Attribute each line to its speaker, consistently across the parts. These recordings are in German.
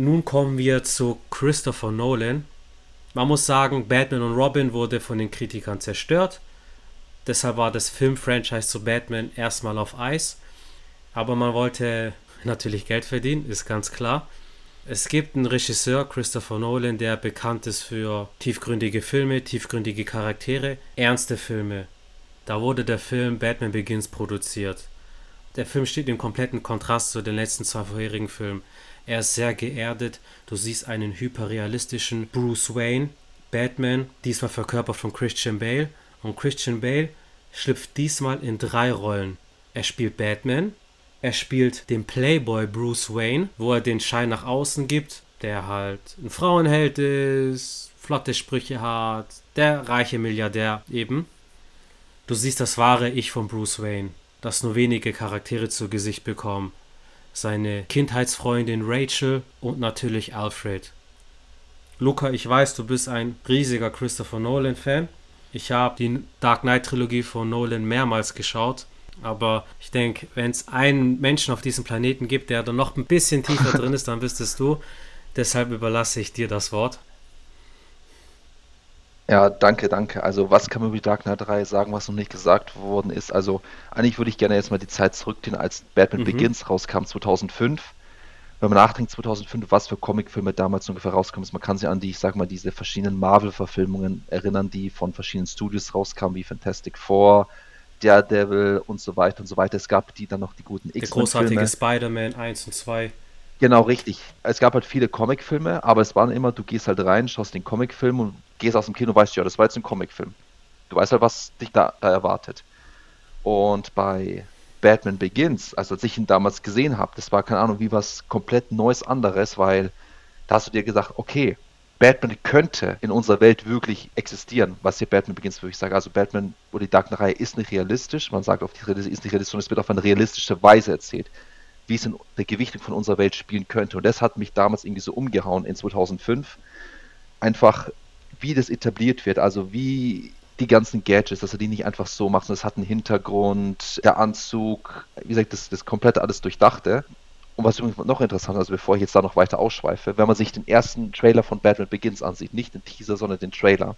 Speaker 1: Nun kommen wir zu Christopher Nolan. Man muss sagen, Batman und Robin wurde von den Kritikern zerstört. Deshalb war das Filmfranchise zu Batman erstmal auf Eis. Aber man wollte natürlich Geld verdienen, ist ganz klar. Es gibt einen Regisseur, Christopher Nolan, der bekannt ist für tiefgründige Filme, tiefgründige Charaktere, ernste Filme. Da wurde der Film Batman Begins produziert. Der Film steht im kompletten Kontrast zu den letzten zwei vorherigen Filmen. Er ist sehr geerdet. Du siehst einen hyperrealistischen Bruce Wayne, Batman, diesmal verkörpert von Christian Bale. Und Christian Bale schlüpft diesmal in drei Rollen. Er spielt Batman, er spielt den Playboy Bruce Wayne, wo er den Schein nach außen gibt, der halt ein Frauenheld ist, flotte Sprüche hat, der reiche Milliardär eben. Du siehst das wahre Ich von Bruce Wayne, das nur wenige Charaktere zu Gesicht bekommen seine Kindheitsfreundin Rachel und natürlich Alfred. Luca, ich weiß, du bist ein riesiger Christopher Nolan-Fan. Ich habe die Dark Knight-Trilogie von Nolan mehrmals geschaut. Aber ich denke, wenn es einen Menschen auf diesem Planeten gibt, der da noch ein bisschen tiefer drin ist, dann bist es du. Deshalb überlasse ich dir das Wort.
Speaker 2: Ja, danke, danke. Also, was kann man über Dark Knight 3 sagen, was noch nicht gesagt worden ist? Also, eigentlich würde ich gerne jetzt mal die Zeit zurückgehen, als Batman mhm. Begins rauskam 2005. Wenn man nachdenkt, 2005, was für Comicfilme damals ungefähr rauskamen, man kann sich an die, ich sag mal, diese verschiedenen Marvel-Verfilmungen erinnern, die von verschiedenen Studios rauskamen, wie Fantastic Four, Daredevil und so weiter und so weiter. Es gab die dann noch die guten
Speaker 1: X-Men. Der großartige Spider-Man 1 und 2.
Speaker 2: Genau, richtig. Es gab halt viele Comicfilme, aber es waren immer, du gehst halt rein, schaust den Comicfilm und gehst aus dem Kino und weißt, ja, das war jetzt ein Comicfilm. Du weißt halt, was dich da, da erwartet. Und bei Batman Begins, also als ich ihn damals gesehen habe, das war keine Ahnung, wie was komplett Neues anderes, weil da hast du dir gesagt, okay, Batman könnte in unserer Welt wirklich existieren, was hier Batman Begins wirklich sagt. Also Batman oder die Dark Knight ist nicht realistisch, man sagt auf die ist nicht realistisch, sondern es wird auf eine realistische Weise erzählt wie es in der Gewichtung von unserer Welt spielen könnte. Und das hat mich damals irgendwie so umgehauen in 2005. Einfach, wie das etabliert wird, also wie die ganzen Gadgets, dass er die nicht einfach so macht, sondern es hat einen Hintergrund, der Anzug, wie gesagt, das, das komplette alles durchdachte. Und was übrigens noch interessanter ist, bevor ich jetzt da noch weiter ausschweife, wenn man sich den ersten Trailer von Batman Begins ansieht, nicht den Teaser, sondern den Trailer,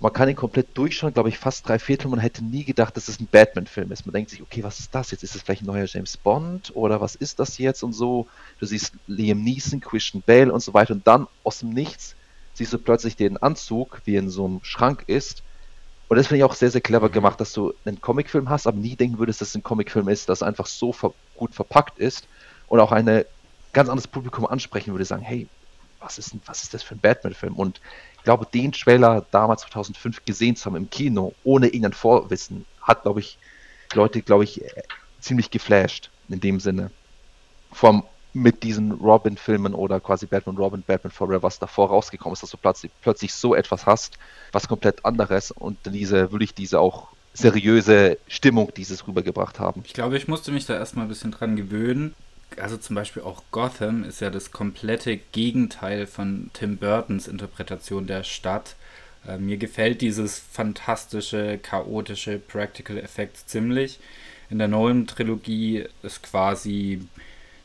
Speaker 2: man kann ihn komplett durchschauen, glaube ich, fast drei Viertel. Man hätte nie gedacht, dass es ein Batman-Film ist. Man denkt sich, okay, was ist das jetzt? Ist es vielleicht ein neuer James Bond oder was ist das jetzt und so? Du siehst Liam Neeson, Christian Bale und so weiter und dann aus dem Nichts siehst du plötzlich den Anzug, wie in so einem Schrank ist. Und das finde ich auch sehr, sehr clever mhm. gemacht, dass du einen Comicfilm hast, aber nie denken würdest, dass es ein Comicfilm ist, das einfach so ver gut verpackt ist und auch ein ganz anderes Publikum ansprechen würde, sagen, hey, was ist, was ist das für ein Batman-Film? Und glaube, den Trailer damals 2005 gesehen zu haben im Kino, ohne irgendein Vorwissen, hat, glaube ich, Leute, glaube ich, ziemlich geflasht in dem Sinne. Vom mit diesen Robin-Filmen oder quasi Batman Robin, Batman Forever, was davor rausgekommen ist, dass du plötzlich, plötzlich so etwas hast, was komplett anderes und diese, würde ich diese auch seriöse Stimmung dieses rübergebracht haben.
Speaker 3: Ich glaube, ich musste mich da erstmal ein bisschen dran gewöhnen also zum Beispiel auch Gotham ist ja das komplette Gegenteil von Tim Burtons Interpretation der Stadt. Äh, mir gefällt dieses fantastische, chaotische Practical Effects ziemlich. In der neuen Trilogie ist quasi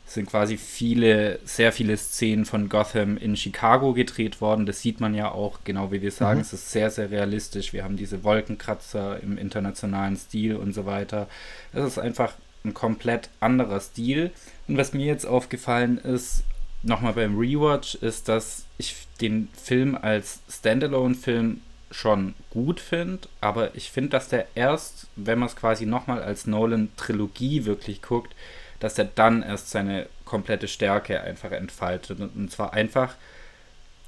Speaker 3: sind quasi viele, sehr viele Szenen von Gotham in Chicago gedreht worden. Das sieht man ja auch, genau wie wir sagen. Mhm. Es ist sehr, sehr realistisch. Wir haben diese Wolkenkratzer im internationalen Stil und so weiter. Es ist einfach ein komplett anderer Stil. Und was mir jetzt aufgefallen ist, nochmal beim Rewatch, ist, dass ich den Film als Standalone-Film schon gut finde, aber ich finde, dass der erst, wenn man es quasi nochmal als Nolan-Trilogie wirklich guckt, dass der dann erst seine komplette Stärke einfach entfaltet. Und zwar einfach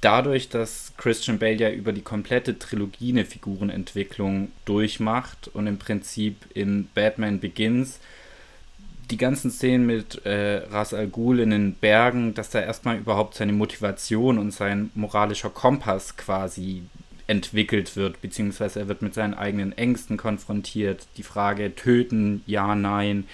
Speaker 3: dadurch, dass Christian Bale ja über die komplette Trilogie eine Figurenentwicklung durchmacht und im Prinzip in Batman Begins die ganzen Szenen mit äh, Ras Al Ghul in den Bergen, dass da erstmal überhaupt seine Motivation und sein moralischer Kompass quasi entwickelt wird, beziehungsweise er wird mit seinen eigenen Ängsten konfrontiert. Die Frage töten, ja, nein,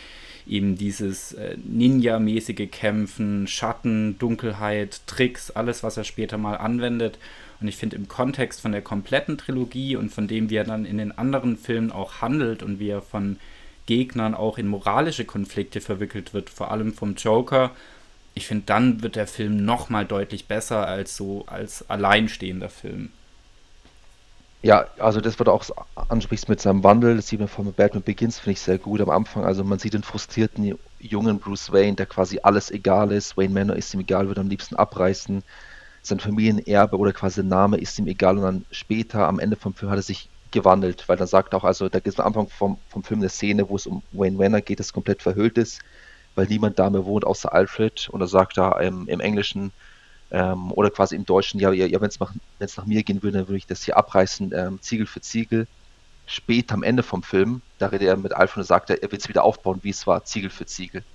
Speaker 3: eben dieses äh, Ninja-mäßige Kämpfen, Schatten, Dunkelheit, Tricks, alles, was er später mal anwendet. Und ich finde im Kontext von der kompletten Trilogie und von dem, wie er dann in den anderen Filmen auch handelt und wie er von Gegnern auch in moralische Konflikte verwickelt wird, vor allem vom Joker, ich finde, dann wird der Film nochmal deutlich besser als so als alleinstehender Film.
Speaker 2: Ja, also das, du auch ansprichst mit seinem Wandel, das sieht man von Batman Begins, finde ich sehr gut am Anfang. Also man sieht den frustrierten jungen Bruce Wayne, der quasi alles egal ist. Wayne Manor ist ihm egal, würde am liebsten abreißen. Sein Familienerbe oder quasi Name ist ihm egal. Und dann später, am Ende vom Film, hat er sich gewandelt, weil dann sagt auch, also da gibt es am Anfang vom, vom Film eine Szene, wo es um Wayne Manor geht, das komplett verhüllt ist weil niemand da mehr wohnt außer Alfred. Und er sagt da im, im Englischen ähm, oder quasi im Deutschen, ja, ja, wenn es nach, mir gehen würde, dann würde ich das hier abreißen, ähm, Ziegel für Ziegel. Später am Ende vom Film, da redet er mit Alfred und sagt, er will es wieder aufbauen, wie es war, Ziegel für Ziegel.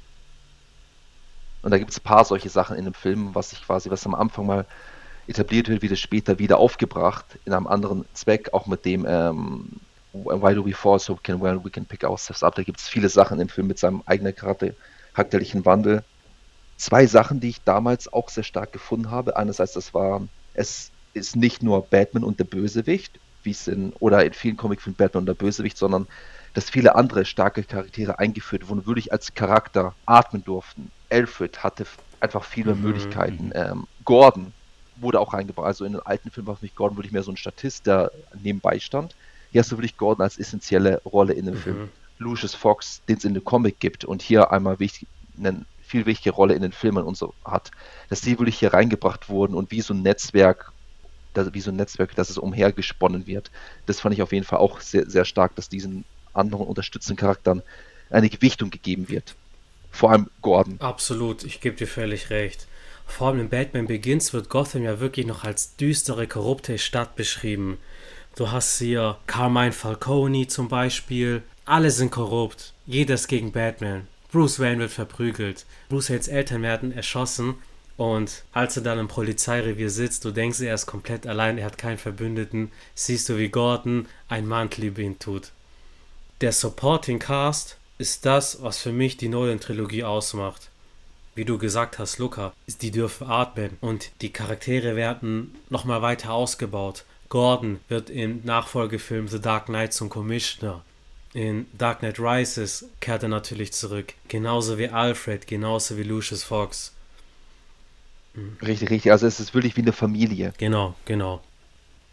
Speaker 2: Und da gibt es ein paar solche Sachen in dem Film, was ich quasi, was am Anfang mal etabliert wird, wird es später wieder aufgebracht in einem anderen Zweck, auch mit dem ähm, Why do we fall so we can, well, we can pick ourselves up. Da gibt es viele Sachen im Film mit seinem eigenen Charakter, charakterlichen Wandel. Zwei Sachen, die ich damals auch sehr stark gefunden habe. Einerseits, das war, es ist nicht nur Batman und der Bösewicht, wie es in, oder in vielen Comicfilmen Batman und der Bösewicht, sondern dass viele andere starke Charaktere eingeführt wurden, wirklich als Charakter atmen durften. Alfred hatte einfach viele mhm. Möglichkeiten. Mhm. Ähm, Gordon wurde auch reingebracht. Also in den alten Filmen war für mich Gordon wirklich mehr so ein Statist, der nebenbei stand. Hier hast du wirklich Gordon als essentielle Rolle in dem mhm. Film. Lucius Fox, den es in dem Comic gibt und hier einmal wichtig, eine viel wichtige Rolle in den Filmen und so hat, dass die wirklich hier reingebracht wurden und wie so ein Netzwerk, wie so ein Netzwerk, dass es umhergesponnen wird. Das fand ich auf jeden Fall auch sehr, sehr stark, dass diesen anderen unterstützenden Charakteren eine Gewichtung gegeben wird. Vor allem Gordon.
Speaker 1: Absolut, ich gebe dir völlig recht. Vor allem in Batman Begins wird Gotham ja wirklich noch als düstere, korrupte Stadt beschrieben. Du hast hier Carmine Falcone zum Beispiel, alle sind korrupt. Jeder ist gegen Batman. Bruce Wayne wird verprügelt. Bruce Waynes Eltern werden erschossen. Und als er dann im Polizeirevier sitzt, du denkst, er ist komplett allein, er hat keinen Verbündeten, siehst du, wie Gordon ein Mantel über ihn tut. Der Supporting Cast ist das, was für mich die Nolan-Trilogie ausmacht. Wie du gesagt hast, Luca, die dürfen atmen und die Charaktere werden nochmal weiter ausgebaut. Gordon wird im Nachfolgefilm The Dark Knight zum Commissioner. In Dark Knight Rises kehrt er natürlich zurück. Genauso wie Alfred, genauso wie Lucius Fox.
Speaker 2: Mhm. Richtig, richtig. Also es ist wirklich wie eine Familie.
Speaker 1: Genau, genau.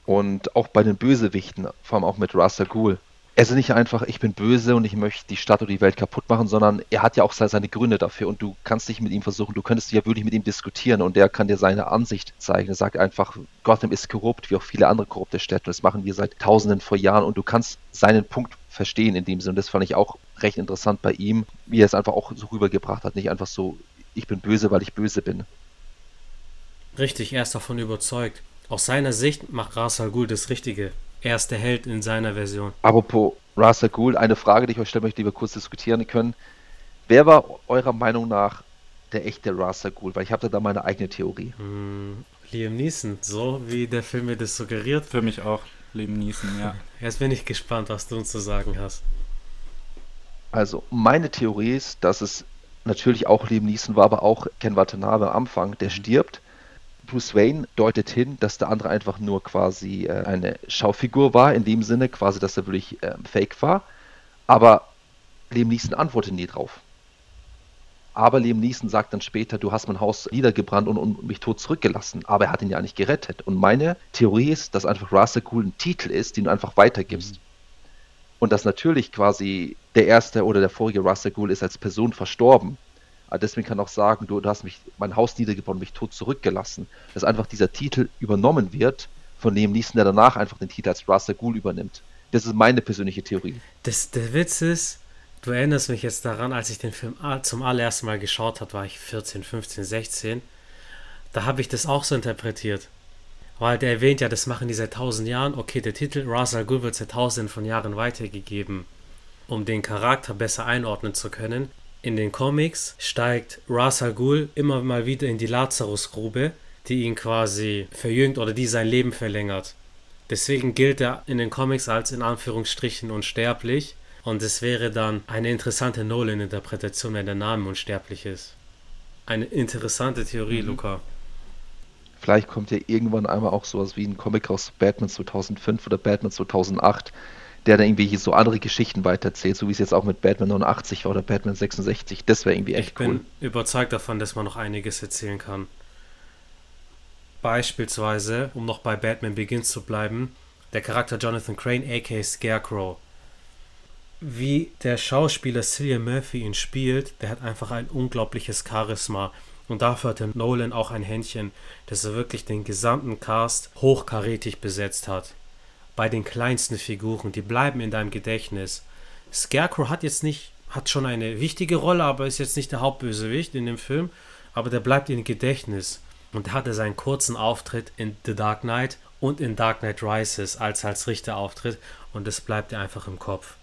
Speaker 2: Und auch bei den Bösewichten, vor allem auch mit Rasta Ghul. Er ist nicht einfach, ich bin böse und ich möchte die Stadt oder die Welt kaputt machen, sondern er hat ja auch seine Gründe dafür und du kannst dich mit ihm versuchen, du könntest ja wirklich mit ihm diskutieren und er kann dir seine Ansicht zeigen. Er sagt einfach, Gotham ist korrupt, wie auch viele andere korrupte Städte. Das machen wir seit tausenden vor Jahren und du kannst seinen Punkt verstehen in dem Sinne. Das fand ich auch recht interessant bei ihm, wie er es einfach auch so rübergebracht hat. Nicht einfach so, ich bin böse, weil ich böse bin.
Speaker 1: Richtig, er ist davon überzeugt. Aus seiner Sicht macht Ras Al Ghul das Richtige. Er ist der Held in seiner Version.
Speaker 2: Apropos Ras Al Ghul, eine Frage, die ich euch stellen möchte, die wir kurz diskutieren können. Wer war eurer Meinung nach der echte Ras Al Ghul? Weil ich habe da meine eigene Theorie.
Speaker 1: Hm, Liam Neeson, so wie der Film mir das suggeriert.
Speaker 3: Für mich auch. Liam Neeson, ja.
Speaker 1: Jetzt bin ich gespannt, was du uns zu sagen hast.
Speaker 2: Also, meine Theorie ist, dass es natürlich auch Liam Neeson war, aber auch Ken Watanabe am Anfang, der mhm. stirbt. Bruce Wayne deutet hin, dass der andere einfach nur quasi äh, eine Schaufigur war, in dem Sinne quasi, dass er wirklich äh, fake war. Aber Liam Neeson antwortet nie drauf. Aber Liam Neeson sagt dann später, du hast mein Haus niedergebrannt und, und, mich tot zurückgelassen. Aber er hat ihn ja nicht gerettet. Und meine Theorie ist, dass einfach Rasa Cool ein Titel ist, den du einfach weitergibst. Mhm. Und dass natürlich quasi der erste oder der vorige Rasa Ghul ist als Person verstorben. Aber deswegen kann auch sagen, du, du hast mich mein Haus niedergebrannt und mich tot zurückgelassen. Dass einfach dieser Titel übernommen wird von Liam Neeson, der danach einfach den Titel als Rasa Ghul übernimmt. Das ist meine persönliche Theorie.
Speaker 1: Das, der Witz ist, Du erinnerst mich jetzt daran, als ich den Film zum allerersten Mal geschaut habe, war ich 14, 15, 16. Da habe ich das auch so interpretiert. Weil der erwähnt ja, das machen die seit tausend Jahren. Okay, der Titel Ra's al Ghul wird seit tausenden von Jahren weitergegeben, um den Charakter besser einordnen zu können. In den Comics steigt Ra's al Ghul immer mal wieder in die Lazarusgrube, die ihn quasi verjüngt oder die sein Leben verlängert. Deswegen gilt er in den Comics als in Anführungsstrichen unsterblich und es wäre dann eine interessante Nolan-Interpretation, wenn der Name unsterblich ist. Eine interessante Theorie, mhm. Luca.
Speaker 2: Vielleicht kommt ja irgendwann einmal auch sowas wie ein Comic aus Batman 2005 oder Batman 2008, der dann irgendwie so andere Geschichten weiterzählt, so wie es jetzt auch mit Batman 89 war oder Batman 66. Das wäre irgendwie echt
Speaker 1: ich
Speaker 2: cool.
Speaker 1: bin überzeugt davon, dass man noch einiges erzählen kann. Beispielsweise, um noch bei Batman Begins zu bleiben, der Charakter Jonathan Crane, aka Scarecrow. Wie der Schauspieler Cillian Murphy ihn spielt, der hat einfach ein unglaubliches Charisma. Und dafür hat Nolan auch ein Händchen, dass er wirklich den gesamten Cast hochkarätig besetzt hat. Bei den kleinsten Figuren, die bleiben in deinem Gedächtnis. Scarecrow hat jetzt nicht, hat schon eine wichtige Rolle, aber ist jetzt nicht der Hauptbösewicht in dem Film, aber der bleibt in Gedächtnis. Und er hatte seinen kurzen Auftritt in The Dark Knight und in Dark Knight Rises als als Richter auftritt und das bleibt dir einfach im Kopf.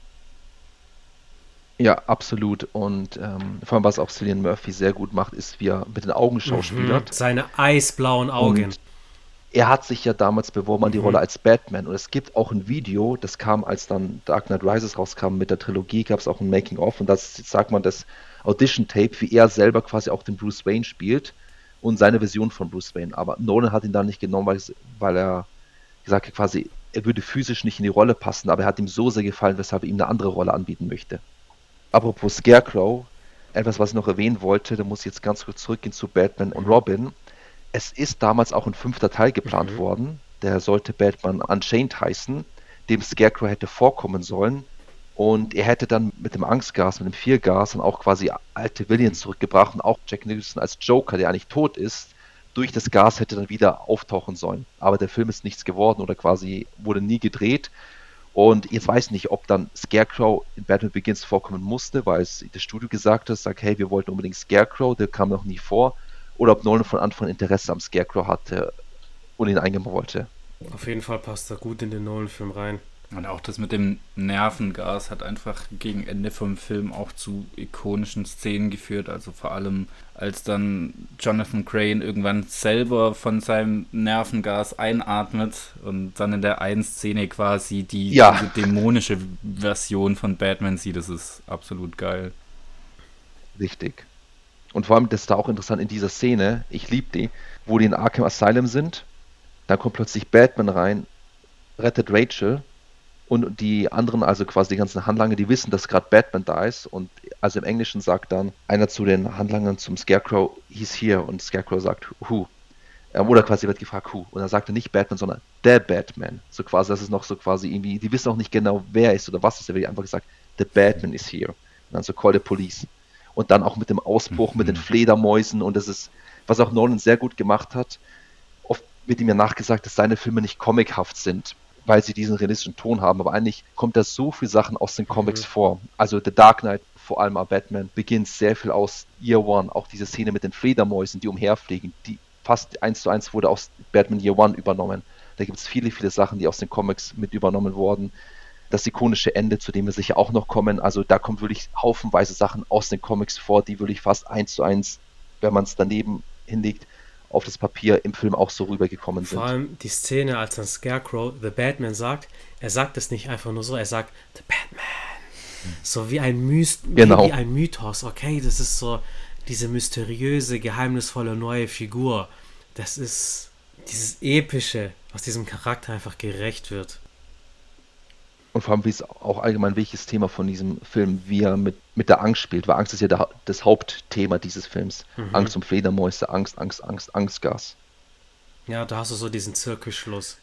Speaker 2: Ja, absolut. Und ähm, vor allem, was auch Cillian Murphy sehr gut macht, ist, wie er mit den Augen schauspielert.
Speaker 1: Mhm. Seine eisblauen Augen. Und
Speaker 2: er hat sich ja damals beworben an die mhm. Rolle als Batman. Und es gibt auch ein Video, das kam, als dann Dark Knight Rises rauskam mit der Trilogie, gab es auch ein Making-of. Und das sagt man das Audition-Tape, wie er selber quasi auch den Bruce Wayne spielt und seine Version von Bruce Wayne. Aber Nolan hat ihn da nicht genommen, weil, weil er gesagt hat, quasi, er würde physisch nicht in die Rolle passen, aber er hat ihm so sehr gefallen, weshalb er ihm eine andere Rolle anbieten möchte. Apropos Scarecrow, etwas, was ich noch erwähnen wollte, da muss ich jetzt ganz kurz zurückgehen zu Batman und Robin. Es ist damals auch ein fünfter Teil geplant mhm. worden. Der sollte Batman Unchained heißen, dem Scarecrow hätte vorkommen sollen. Und er hätte dann mit dem Angstgas, mit dem Viergas dann auch quasi alte Villains zurückgebracht und auch Jack Nicholson als Joker, der eigentlich tot ist, durch das Gas hätte dann wieder auftauchen sollen. Aber der Film ist nichts geworden oder quasi wurde nie gedreht. Und jetzt weiß ich nicht, ob dann Scarecrow in Batman Begins vorkommen musste, weil es das Studio gesagt hat, sagt, hey, wir wollten unbedingt Scarecrow, der kam noch nie vor. Oder ob Nolan von Anfang an Interesse am Scarecrow hatte und ihn einbauen wollte.
Speaker 1: Auf jeden Fall passt er gut in den Nolan-Film rein.
Speaker 3: Und auch das mit dem Nervengas hat einfach gegen Ende vom Film auch zu ikonischen Szenen geführt. Also vor allem, als dann Jonathan Crane irgendwann selber von seinem Nervengas einatmet und dann in der einen Szene quasi die
Speaker 2: ja.
Speaker 3: dämonische Version von Batman sieht. Das ist absolut geil.
Speaker 2: Richtig. Und vor allem, das ist da auch interessant in dieser Szene, ich liebe die, wo die in Arkham Asylum sind, dann kommt plötzlich Batman rein, rettet Rachel und die anderen, also quasi die ganzen Handlanger, die wissen, dass gerade Batman da ist. Und also im Englischen sagt dann einer zu den Handlangern zum Scarecrow, he's here. Und Scarecrow sagt, who? Ähm, oder quasi wird gefragt, who? Und dann sagt er nicht Batman, sondern der Batman. So quasi, das ist noch so quasi irgendwie, die wissen auch nicht genau, wer ist oder was ist. Er wird einfach gesagt, the Batman is here. Und dann so call the police. Und dann auch mit dem Ausbruch, mhm. mit den mhm. Fledermäusen. Und das ist, was auch Nolan sehr gut gemacht hat. Oft wird ihm ja nachgesagt, dass seine Filme nicht comichaft sind weil sie diesen realistischen Ton haben. Aber eigentlich kommt da so viel Sachen aus den Comics mhm. vor. Also The Dark Knight, vor allem auch Batman, beginnt sehr viel aus Year One. Auch diese Szene mit den Fledermäusen, die umherfliegen, die fast eins zu eins wurde aus Batman Year One übernommen. Da gibt es viele, viele Sachen, die aus den Comics mit übernommen wurden. Das ikonische Ende, zu dem wir sicher auch noch kommen. Also da kommen wirklich haufenweise Sachen aus den Comics vor, die wirklich fast eins zu eins, wenn man es daneben hinlegt, auf das Papier im Film auch so rübergekommen sind.
Speaker 1: Vor allem die Szene, als dann Scarecrow The Batman sagt, er sagt es nicht einfach nur so, er sagt The Batman. So wie ein, Myst
Speaker 2: genau.
Speaker 1: wie ein Mythos. Okay, das ist so diese mysteriöse, geheimnisvolle neue Figur. Das ist dieses Epische, was diesem Charakter einfach gerecht wird
Speaker 2: und vor allem, wie es auch allgemein wichtiges Thema von diesem Film, wie er mit, mit der Angst spielt, weil Angst ist ja der, das Hauptthema dieses Films. Mhm. Angst um Fledermäuse, Angst, Angst, Angst, Angstgas.
Speaker 1: Ja, da hast du so diesen Zirkelschluss.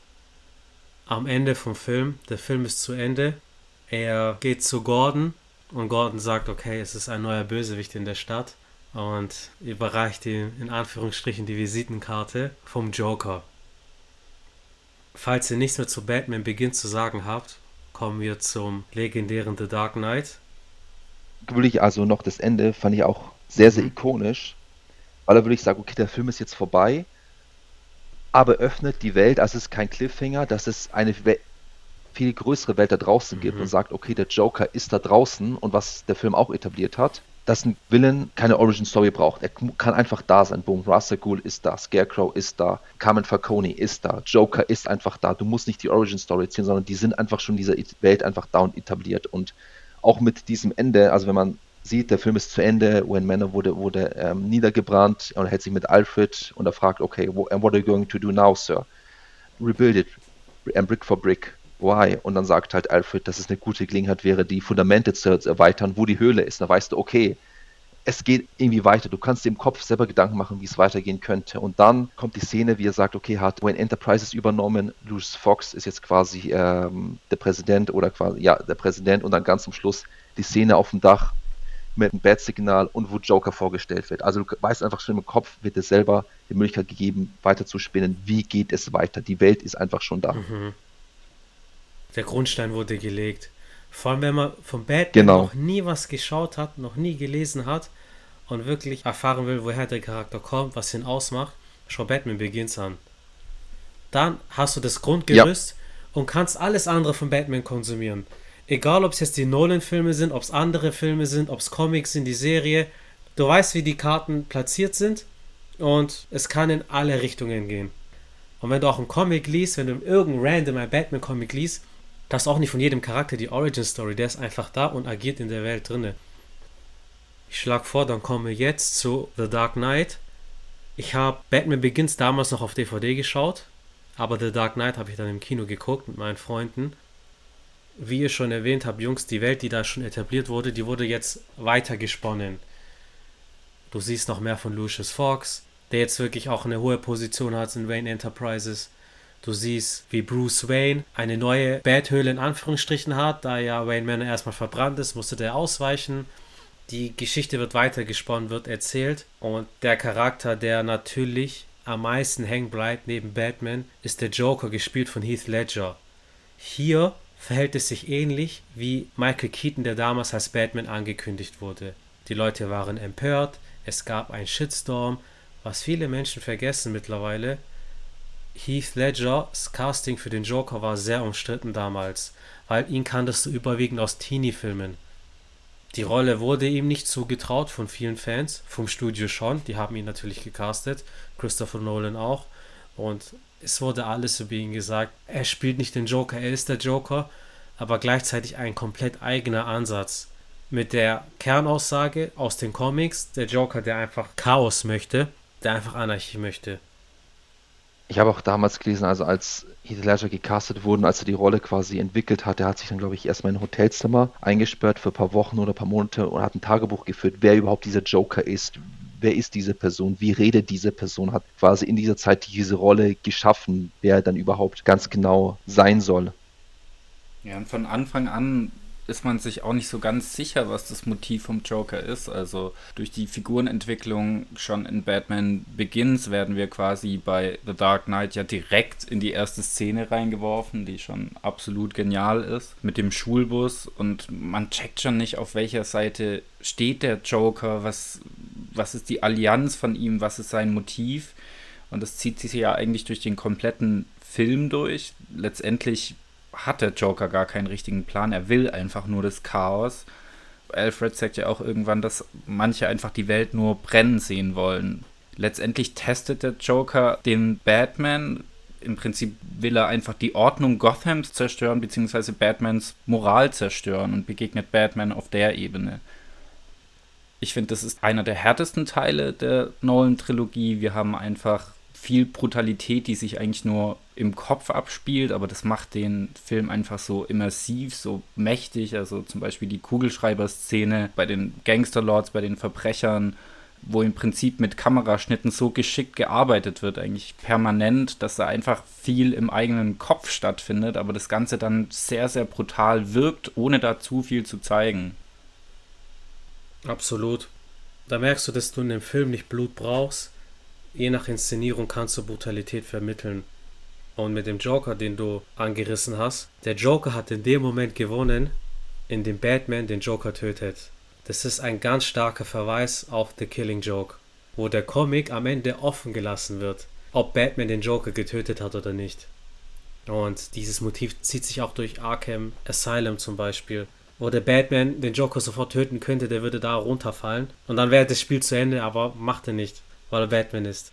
Speaker 1: Am Ende vom Film, der Film ist zu Ende, er geht zu Gordon und Gordon sagt, okay, es ist ein neuer Bösewicht in der Stadt und überreicht ihm in Anführungsstrichen die Visitenkarte vom Joker. Falls ihr nichts mehr zu Batman Beginn zu sagen habt, kommen wir zum legendären The Dark Knight.
Speaker 2: Wirklich, also noch das Ende fand ich auch sehr, sehr ikonisch, weil er wirklich sagt, okay, der Film ist jetzt vorbei, aber öffnet die Welt, also es ist kein Cliffhanger, dass es eine viel größere Welt da draußen mhm. gibt und sagt, okay, der Joker ist da draußen und was der Film auch etabliert hat, dass ein Villain keine Origin Story braucht. Er kann einfach da sein. Boom, Russell Ghul ist da, Scarecrow ist da, Carmen Falcone ist da, Joker ist einfach da. Du musst nicht die Origin Story ziehen, sondern die sind einfach schon in dieser Welt einfach da und etabliert. Und auch mit diesem Ende, also wenn man sieht, der Film ist zu Ende, When Manor wurde, wurde ähm, niedergebrannt und er hält sich mit Alfred und er fragt, okay, what are you going to do now, Sir? Rebuild it, and brick for brick. Why? Und dann sagt halt Alfred, dass es eine gute Gelegenheit wäre, die Fundamente zu erweitern, wo die Höhle ist. Dann weißt du, okay, es geht irgendwie weiter. Du kannst dir im Kopf selber Gedanken machen, wie es weitergehen könnte. Und dann kommt die Szene, wie er sagt, okay, hat Wayne Enterprises übernommen, Lucius Fox ist jetzt quasi ähm, der Präsident oder quasi, ja, der Präsident und dann ganz zum Schluss die Szene auf dem Dach mit einem Bat-Signal und wo Joker vorgestellt wird. Also du weißt einfach schon im Kopf, wird es selber die Möglichkeit gegeben, weiter zu spinnen. Wie geht es weiter? Die Welt ist einfach schon da. Mhm.
Speaker 1: Der Grundstein wurde gelegt. Vor allem, wenn man von Batman
Speaker 2: genau.
Speaker 1: noch nie was geschaut hat, noch nie gelesen hat und wirklich erfahren will, woher der Charakter kommt, was ihn ausmacht, schau Batman Begins an. Dann hast du das Grundgerüst ja. und kannst alles andere von Batman konsumieren. Egal, ob es jetzt die Nolan-Filme sind, ob es andere Filme sind, ob es Comics sind, die Serie. Du weißt, wie die Karten platziert sind und es kann in alle Richtungen gehen. Und wenn du auch einen Comic liest, wenn du irgendein random Batman-Comic liest, das ist auch nicht von jedem Charakter die Origin Story, der ist einfach da und agiert in der Welt drinne. Ich schlage vor, dann kommen wir jetzt zu The Dark Knight. Ich habe Batman Begins damals noch auf DVD geschaut, aber The Dark Knight habe ich dann im Kino geguckt mit meinen Freunden. Wie ihr schon erwähnt habt, Jungs, die Welt, die da schon etabliert wurde, die wurde jetzt weiter gesponnen. Du siehst noch mehr von Lucius Fox, der jetzt wirklich auch eine hohe Position hat in Wayne Enterprises. Du siehst, wie Bruce Wayne eine neue Bathöhle in Anführungsstrichen hat, da ja Wayne Manor erstmal verbrannt ist, musste der ausweichen. Die Geschichte wird weitergesponnen, wird erzählt und der Charakter, der natürlich am meisten hängen bleibt neben Batman, ist der Joker, gespielt von Heath Ledger. Hier verhält es sich ähnlich wie Michael Keaton, der damals als Batman angekündigt wurde. Die Leute waren empört, es gab einen Shitstorm, was viele Menschen vergessen mittlerweile, Heath Ledgers Casting für den Joker war sehr umstritten damals, weil ihn kanntest du überwiegend aus Teenie-Filmen. Die Rolle wurde ihm nicht zugetraut von vielen Fans, vom Studio schon, die haben ihn natürlich gecastet, Christopher Nolan auch. Und es wurde alles über ihn gesagt. Er spielt nicht den Joker, er ist der Joker, aber gleichzeitig ein komplett eigener Ansatz. Mit der Kernaussage aus den Comics, der Joker, der einfach Chaos möchte, der einfach Anarchie möchte.
Speaker 2: Ich habe auch damals gelesen, also als Heath Ledger gecastet wurde, als er die Rolle quasi entwickelt hat, der hat sich dann, glaube ich, erstmal in ein Hotelzimmer eingesperrt für ein paar Wochen oder ein paar Monate und hat ein Tagebuch geführt, wer überhaupt dieser Joker ist, wer ist diese Person, wie redet diese Person, hat quasi in dieser Zeit diese Rolle geschaffen, wer er dann überhaupt ganz genau sein soll.
Speaker 3: Ja, und von Anfang an ist man sich auch nicht so ganz sicher, was das Motiv vom Joker ist. Also durch die Figurenentwicklung schon in Batman Begins werden wir quasi bei The Dark Knight ja direkt in die erste Szene reingeworfen, die schon absolut genial ist, mit dem Schulbus und man checkt schon nicht, auf welcher Seite steht der Joker, was, was ist die Allianz von ihm, was ist sein Motiv. Und das zieht sich ja eigentlich durch den kompletten Film durch. Letztendlich hat der Joker gar keinen richtigen Plan. Er will einfach nur das Chaos. Alfred sagt ja auch irgendwann, dass manche einfach die Welt nur brennen sehen wollen. Letztendlich testet der Joker den Batman. Im Prinzip will er einfach die Ordnung Gothams zerstören, beziehungsweise Batmans Moral zerstören und begegnet Batman auf der Ebene. Ich finde, das ist einer der härtesten Teile der Nolan-Trilogie. Wir haben einfach viel Brutalität, die sich eigentlich nur im Kopf abspielt, aber das macht den Film einfach so immersiv, so mächtig. Also zum Beispiel die Kugelschreiber-Szene bei den Gangsterlords, bei den Verbrechern, wo im Prinzip mit Kameraschnitten so geschickt gearbeitet wird, eigentlich permanent, dass da einfach viel im eigenen Kopf stattfindet, aber das Ganze dann sehr, sehr brutal wirkt, ohne da zu viel zu zeigen.
Speaker 1: Absolut. Da merkst du, dass du in dem Film nicht Blut brauchst, je nach Inszenierung kannst du Brutalität vermitteln. Und mit dem Joker, den du angerissen hast, der Joker hat in dem Moment gewonnen, in dem Batman den Joker tötet. Das ist ein ganz starker Verweis auf The Killing Joke, wo der Comic am Ende offen gelassen wird, ob Batman den Joker getötet hat oder nicht. Und dieses Motiv zieht sich auch durch Arkham Asylum zum Beispiel, wo der Batman den Joker sofort töten könnte, der würde da runterfallen und dann wäre das Spiel zu Ende, aber macht er nicht weil er Batman ist.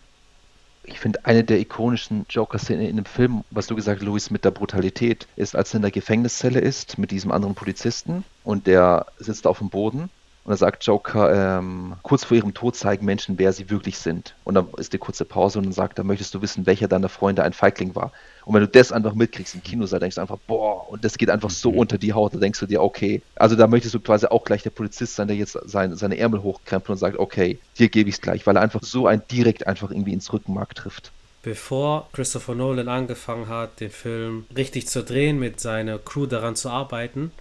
Speaker 2: Ich finde, eine der ikonischen Joker-Szenen in dem Film, was du gesagt hast, Louis, mit der Brutalität, ist, als er in der Gefängniszelle ist mit diesem anderen Polizisten und der sitzt auf dem Boden Und da sagt Joker, ähm, kurz vor ihrem Tod zeigen Menschen, wer sie wirklich sind. Und dann ist eine kurze Pause und dann sagt er, möchtest du wissen, welcher deiner Freunde ein Feigling war? Und wenn du das einfach mitkriegst im Kino, denkst du einfach, boah, und das geht einfach so mhm. unter die Haut, da denkst du dir, okay, also da möchtest du quasi auch gleich der Polizist sein, der jetzt sein, seine Ärmel hochkrempelt und sagt, okay, dir gebe ich es gleich, weil er einfach so ein direkt einfach irgendwie ins Rückenmark trifft.
Speaker 1: Bevor Christopher Nolan angefangen hat, den Film richtig zu drehen, mit seiner Crew daran zu arbeiten,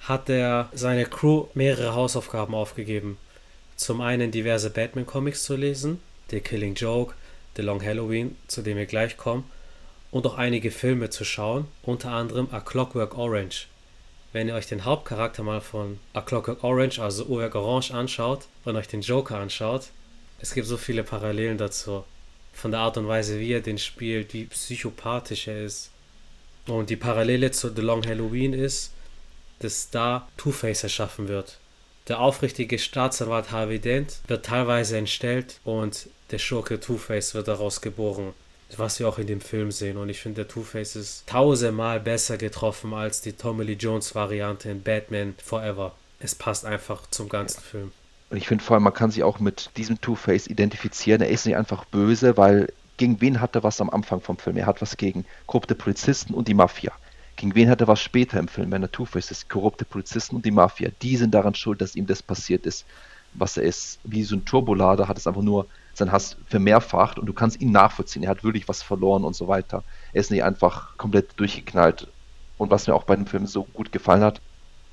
Speaker 1: hat er seiner Crew mehrere Hausaufgaben aufgegeben. Zum einen diverse Batman-Comics zu lesen, The Killing Joke, The Long Halloween, zu dem wir gleich kommen, und auch einige Filme zu schauen, unter anderem A Clockwork Orange. Wenn ihr euch den Hauptcharakter mal von A Clockwork Orange, also Uhrwerk Orange, anschaut und euch den Joker anschaut, es gibt so viele Parallelen dazu. Von der Art und Weise, wie er den spielt, wie psychopathisch er ist. Und die Parallele zu The Long Halloween ist, dass da Two-Face erschaffen wird. Der aufrichtige Staatsanwalt Harvey Dent wird teilweise entstellt und der Schurke Two-Face wird daraus geboren. Was wir auch in dem Film sehen. Und ich finde, der Two-Face ist tausendmal besser getroffen als die Tommy Lee Jones-Variante in Batman Forever. Es passt einfach zum ganzen Film.
Speaker 2: Und ich finde vor allem, man kann sich auch mit diesem Two-Face identifizieren. Er ist nicht einfach böse, weil gegen wen hat er was am Anfang vom Film? Er hat was gegen korrupte Polizisten und die Mafia. Gegen wen hat er was später im Film, wenn er Two-Face ist? Korrupte Polizisten und die Mafia. Die sind daran schuld, dass ihm das passiert ist, was er ist. Wie so ein Turbolader hat es einfach nur seinen Hass vermehrfacht und du kannst ihn nachvollziehen. Er hat wirklich was verloren und so weiter. Er ist nicht einfach komplett durchgeknallt. Und was mir auch bei dem Film so gut gefallen hat,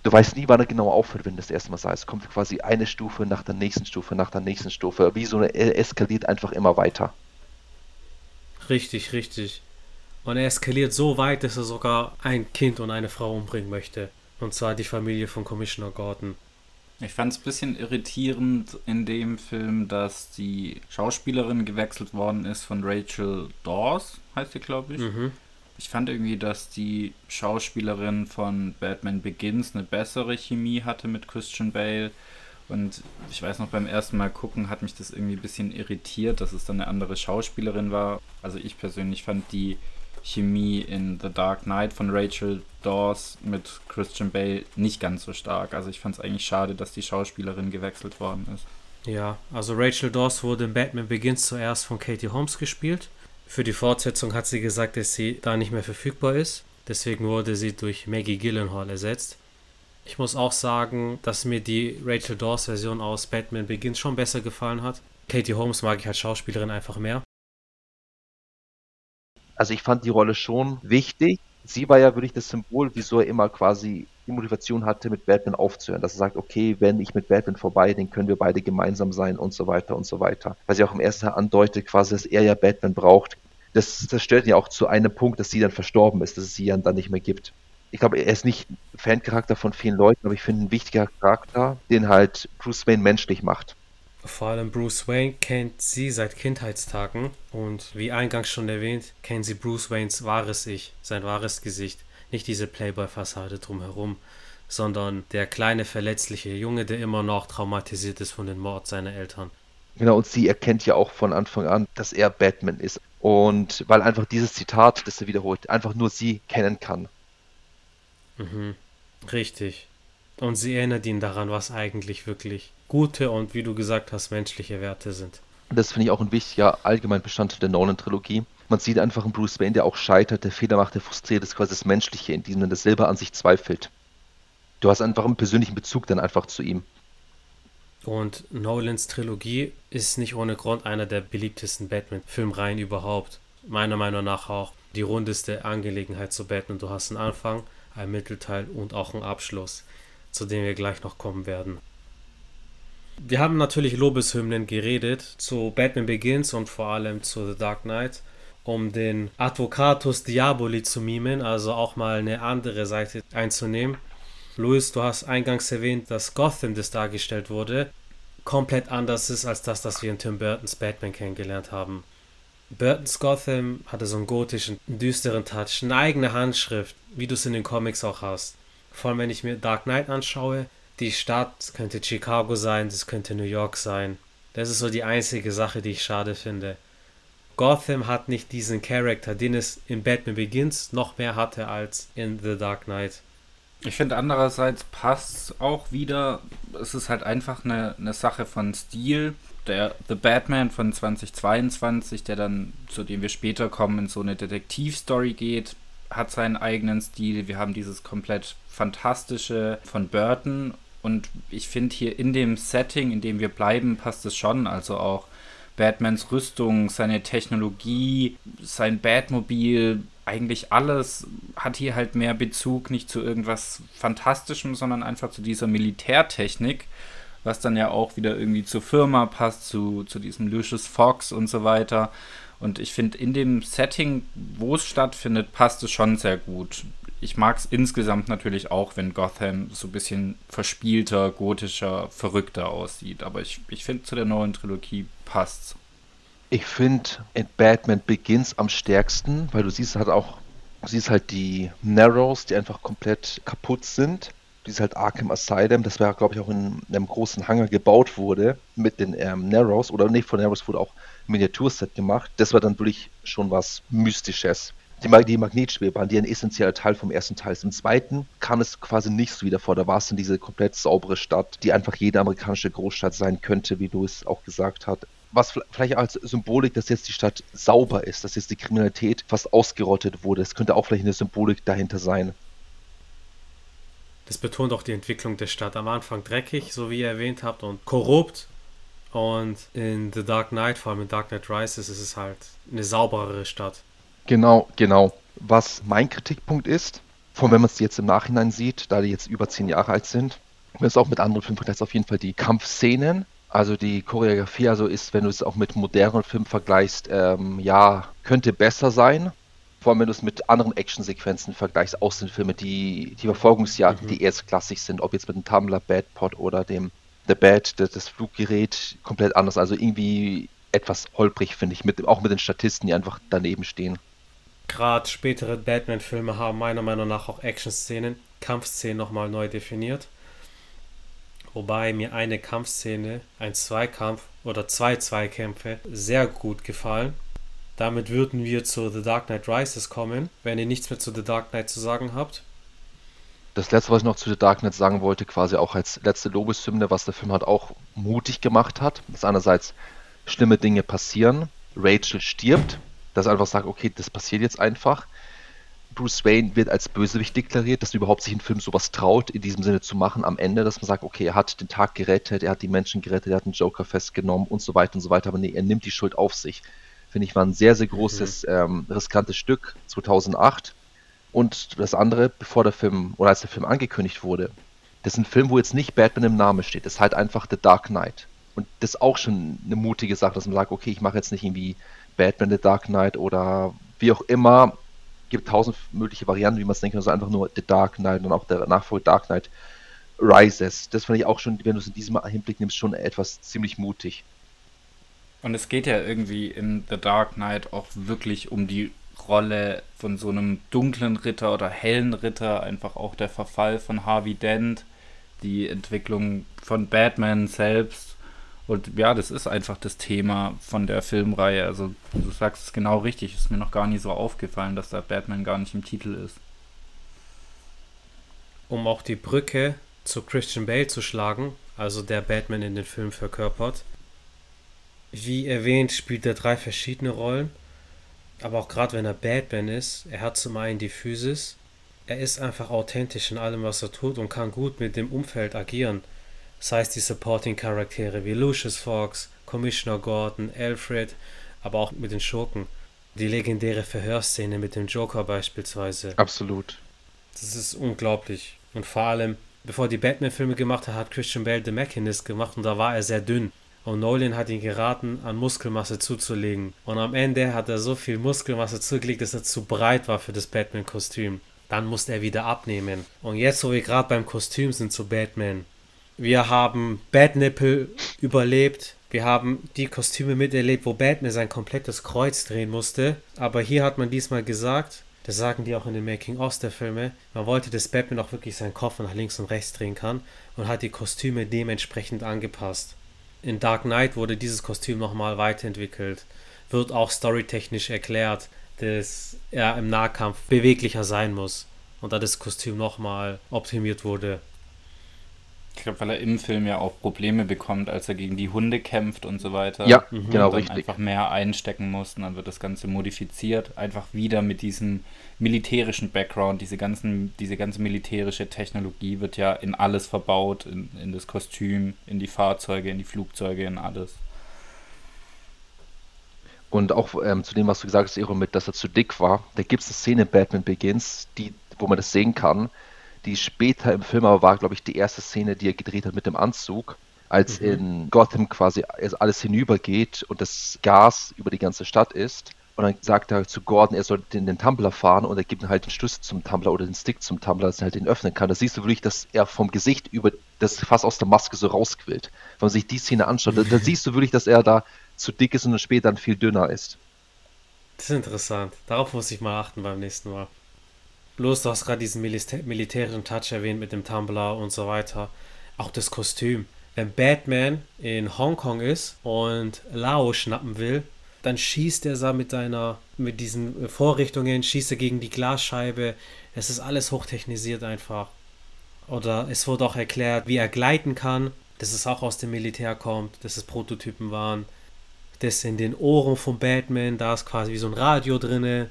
Speaker 2: du weißt nie, wann er genau aufhört, wenn das erste Mal sei. Es kommt quasi eine Stufe nach der nächsten Stufe, nach der nächsten Stufe. Wie so eine, er eskaliert einfach immer weiter.
Speaker 1: Richtig, richtig. Und er eskaliert so weit, dass er sogar ein Kind und eine Frau umbringen möchte. Und zwar die Familie von Commissioner Gordon.
Speaker 3: Ich fand es ein bisschen irritierend in dem Film, dass die Schauspielerin gewechselt worden ist von Rachel Dawes, heißt sie, glaube ich. Mhm. Ich fand irgendwie, dass die Schauspielerin von Batman Begins eine bessere Chemie hatte mit Christian Bale. Und ich weiß noch, beim ersten Mal gucken hat mich das irgendwie ein bisschen irritiert, dass es dann eine andere Schauspielerin war. Also ich persönlich fand die Chemie in The Dark Knight von Rachel Dawes mit Christian Bale nicht ganz so stark. Also ich fand es eigentlich schade, dass die Schauspielerin gewechselt worden ist.
Speaker 1: Ja, also Rachel Dawes wurde in Batman Begins zuerst von Katie Holmes gespielt. Für die Fortsetzung hat sie gesagt, dass sie da nicht mehr verfügbar ist. Deswegen wurde sie durch Maggie Gyllenhaal ersetzt. Ich muss auch sagen, dass mir die Rachel Dawes Version aus Batman Begins schon besser gefallen hat. Katie Holmes mag ich als Schauspielerin einfach mehr.
Speaker 2: Also ich fand die Rolle schon wichtig. Sie war ja wirklich das Symbol, wieso er immer quasi die Motivation hatte, mit Batman aufzuhören. Dass er sagt, okay, wenn ich mit Batman vorbei, dann können wir beide gemeinsam sein und so weiter und so weiter. Weil sie auch im ersten andeutet, quasi, dass er ja Batman braucht. Das, stellt ja auch zu einem Punkt, dass sie dann verstorben ist, dass es sie dann nicht mehr gibt. Ich glaube, er ist nicht Fancharakter von vielen Leuten, aber ich finde ein wichtiger Charakter, den halt Bruce Wayne menschlich macht.
Speaker 1: Vor allem Bruce Wayne kennt sie seit Kindheitstagen und wie eingangs schon erwähnt, kennen sie Bruce Waynes wahres Ich, sein wahres Gesicht, nicht diese Playboy-Fassade drumherum, sondern der kleine verletzliche Junge, der immer noch traumatisiert ist von den Mord seiner Eltern.
Speaker 2: Genau, und sie erkennt ja auch von Anfang an, dass er Batman ist. Und weil einfach dieses Zitat, das er wiederholt, einfach nur sie kennen kann.
Speaker 1: Mhm, richtig. Und sie erinnert ihn daran, was eigentlich wirklich gute und, wie du gesagt hast, menschliche Werte sind.
Speaker 2: Das finde ich auch ein wichtiger allgemein Bestandteil der Nolan-Trilogie. Man sieht einfach einen Bruce Wayne, der auch scheitert, der Fehler macht, der frustriert ist, quasi das Menschliche in diesem, der selber an sich zweifelt. Du hast einfach einen persönlichen Bezug dann einfach zu ihm.
Speaker 1: Und Nolans Trilogie ist nicht ohne Grund einer der beliebtesten Batman-Filmreihen überhaupt. Meiner Meinung nach auch die rundeste Angelegenheit zu Batman. Du hast einen Anfang, einen Mittelteil und auch einen Abschluss zu dem wir gleich noch kommen werden. Wir haben natürlich Lobeshymnen geredet zu Batman Begins und vor allem zu The Dark Knight, um den Advocatus Diaboli zu mimen, also auch mal eine andere Seite einzunehmen. Louis, du hast eingangs erwähnt, dass Gotham, das dargestellt wurde, komplett anders ist als das, das wir in Tim Burtons Batman kennengelernt haben. Burtons Gotham hatte so einen gotischen, düsteren Touch, eine eigene Handschrift, wie du es in den Comics auch hast. Vor allem, wenn ich mir Dark Knight anschaue, die Stadt könnte Chicago sein, das könnte New York sein. Das ist so die einzige Sache, die ich schade finde. Gotham hat nicht diesen Charakter, den es in Batman Begins noch mehr hatte als in The Dark Knight.
Speaker 3: Ich finde andererseits passt auch wieder, es ist halt einfach eine, eine Sache von Stil. Der The Batman von 2022, der dann, zu dem wir später kommen, in so eine Detektivstory geht, hat seinen eigenen Stil. Wir haben dieses komplett fantastische von Burton und ich finde hier in dem Setting, in dem wir bleiben, passt es schon. Also auch Batmans Rüstung, seine Technologie, sein Batmobil, eigentlich alles hat hier halt mehr Bezug nicht zu irgendwas Fantastischem, sondern einfach zu dieser Militärtechnik, was dann ja auch wieder irgendwie zur Firma passt, zu, zu diesem Lucius Fox und so weiter. Und ich finde, in dem Setting, wo es stattfindet, passt es schon sehr gut. Ich mag es insgesamt natürlich auch, wenn Gotham so ein bisschen verspielter, gotischer, verrückter aussieht. Aber ich, ich finde, zu der neuen Trilogie passt's.
Speaker 2: Ich finde Batman Begins am stärksten, weil du siehst halt auch, du siehst halt die Narrows, die einfach komplett kaputt sind. Siehst halt Arkham Asylum, das war, glaube ich, auch in einem großen Hangar gebaut wurde mit den ähm, Narrows. Oder nicht von Narrows wurde auch ein Miniaturset gemacht. Das war dann wirklich schon was Mystisches. Die, die Magnetschwebebahn, die ein essentieller Teil vom ersten Teil ist. Im zweiten kam es quasi nicht so wieder vor. Da war es dann diese komplett saubere Stadt, die einfach jede amerikanische Großstadt sein könnte, wie du es auch gesagt hast was vielleicht als Symbolik, dass jetzt die Stadt sauber ist, dass jetzt die Kriminalität fast ausgerottet wurde. Es könnte auch vielleicht eine Symbolik dahinter sein.
Speaker 1: Das betont auch die Entwicklung der Stadt. Am Anfang dreckig, so wie ihr erwähnt habt, und korrupt. Und in The Dark Knight, vor allem in Dark Knight Rises, ist es halt eine sauberere Stadt.
Speaker 2: Genau, genau. Was mein Kritikpunkt ist, vor allem wenn man es jetzt im Nachhinein sieht, da die jetzt über zehn Jahre alt sind, wenn es auch mit anderen Filmen vergleicht, auf jeden Fall die Kampfszenen, also die Choreografie also ist, wenn du es auch mit modernen Filmen vergleichst, ähm, ja, könnte besser sein. Vor allem, wenn du es mit anderen Actionsequenzen vergleichst aus den Filmen, die, die Verfolgungsjagden, mhm. die erstklassig sind, ob jetzt mit dem Tumblr Badpod oder dem The Bad, das, das Fluggerät, komplett anders. Also irgendwie etwas holprig, finde ich, mit, auch mit den Statisten, die einfach daneben stehen.
Speaker 1: Gerade spätere Batman-Filme haben meiner Meinung nach auch Action-Szenen, Kampfszenen nochmal neu definiert wobei mir eine Kampfszene, ein Zweikampf oder zwei Zweikämpfe sehr gut gefallen. Damit würden wir zu The Dark Knight Rises kommen, wenn ihr nichts mehr zu The Dark Knight zu sagen habt.
Speaker 2: Das letzte, was ich noch zu The Dark Knight sagen wollte, quasi auch als letzte Lobeshymne, was der Film halt auch mutig gemacht hat, dass einerseits schlimme Dinge passieren, Rachel stirbt, dass er einfach sagt, okay, das passiert jetzt einfach. Bruce Wayne wird als Bösewicht deklariert, dass überhaupt sich ein Film sowas traut, in diesem Sinne zu machen am Ende, dass man sagt, okay, er hat den Tag gerettet, er hat die Menschen gerettet, er hat den Joker festgenommen und so weiter und so weiter, aber nee, er nimmt die Schuld auf sich. Finde ich, war ein sehr, sehr großes, mhm. ähm, riskantes Stück 2008. Und das andere, bevor der Film, oder als der Film angekündigt wurde, das ist ein Film, wo jetzt nicht Batman im Namen steht, das ist halt einfach The Dark Knight. Und das ist auch schon eine mutige Sache, dass man sagt, okay, ich mache jetzt nicht irgendwie Batman The Dark Knight oder wie auch immer, gibt tausend mögliche Varianten, wie man es denken kann, also einfach nur The Dark Knight und auch der Nachfolger Dark Knight Rises. Das fand ich auch schon, wenn du es in diesem Hinblick nimmst, schon etwas ziemlich mutig.
Speaker 3: Und es geht ja irgendwie in The Dark Knight auch wirklich um die Rolle von so einem dunklen Ritter oder hellen Ritter, einfach auch der Verfall von Harvey Dent, die Entwicklung von Batman selbst und ja, das ist einfach das Thema von der Filmreihe. Also du sagst es genau richtig. Ist mir noch gar nicht so aufgefallen, dass da Batman gar nicht im Titel ist.
Speaker 1: Um auch die Brücke zu Christian Bale zu schlagen, also der Batman in den Film verkörpert. Wie erwähnt, spielt er drei verschiedene Rollen. Aber auch gerade wenn er Batman ist, er hat zum einen die Physis, er ist einfach authentisch in allem, was er tut und kann gut mit dem Umfeld agieren sei es die Supporting-Charaktere wie Lucius Fox, Commissioner Gordon, Alfred, aber auch mit den Schurken. Die legendäre Verhörszene mit dem Joker beispielsweise.
Speaker 2: Absolut.
Speaker 1: Das ist unglaublich. Und vor allem, bevor die Batman-Filme gemacht hat, hat Christian Bale The Mechanist gemacht und da war er sehr dünn. Und Nolan hat ihn geraten, an Muskelmasse zuzulegen. Und am Ende hat er so viel Muskelmasse zugelegt, dass er zu breit war für das Batman-Kostüm. Dann musste er wieder abnehmen. Und jetzt, wo wir gerade beim Kostüm sind zu Batman, wir haben Bad Nipple überlebt. Wir haben die Kostüme miterlebt, wo Batman sein komplettes Kreuz drehen musste. Aber hier hat man diesmal gesagt, das sagen die auch in den Making-ofs der Filme, man wollte, dass Batman auch wirklich seinen Kopf nach links und rechts drehen kann und hat die Kostüme dementsprechend angepasst. In Dark Knight wurde dieses Kostüm nochmal weiterentwickelt. Wird auch storytechnisch erklärt, dass er im Nahkampf beweglicher sein muss. und da das Kostüm nochmal optimiert wurde.
Speaker 3: Ich glaube, weil er im Film ja auch Probleme bekommt, als er gegen die Hunde kämpft und so weiter.
Speaker 2: Ja, mhm. genau,
Speaker 3: und
Speaker 2: dann richtig.
Speaker 3: einfach mehr einstecken muss und dann wird das Ganze modifiziert. Einfach wieder mit diesem militärischen Background, diese, ganzen, diese ganze militärische Technologie wird ja in alles verbaut, in, in das Kostüm, in die Fahrzeuge, in die Flugzeuge, in alles.
Speaker 2: Und auch ähm, zu dem, was du gesagt hast, Ero, mit, dass er zu dick war, da gibt es eine Szene in Batman Begins, die, wo man das sehen kann, die später im Film aber war, glaube ich, die erste Szene, die er gedreht hat mit dem Anzug, als mhm. in Gotham quasi alles hinübergeht und das Gas über die ganze Stadt ist. Und dann sagt er zu Gordon, er soll den, den Tumblr fahren und er gibt ihm halt den Schlüssel zum Tumblr oder den Stick zum Tumblr, dass er halt den öffnen kann. Da siehst du wirklich, dass er vom Gesicht über das fast aus der Maske so rausquillt. Wenn man sich die Szene anschaut, da, da siehst du wirklich, dass er da zu dick ist und dann später dann viel dünner ist.
Speaker 1: Das ist interessant. Darauf muss ich mal achten beim nächsten Mal. Bloß, du hast gerade diesen Milita militärischen Touch erwähnt mit dem Tumblr und so weiter. Auch das Kostüm. Wenn Batman in Hongkong ist und Lao schnappen will, dann schießt er mit seiner, mit diesen Vorrichtungen, schießt er gegen die Glasscheibe. Es ist alles hochtechnisiert einfach. Oder es wurde auch erklärt, wie er gleiten kann, dass es auch aus dem Militär kommt, dass es Prototypen waren. Das in den Ohren von Batman, da ist quasi wie so ein Radio drinne.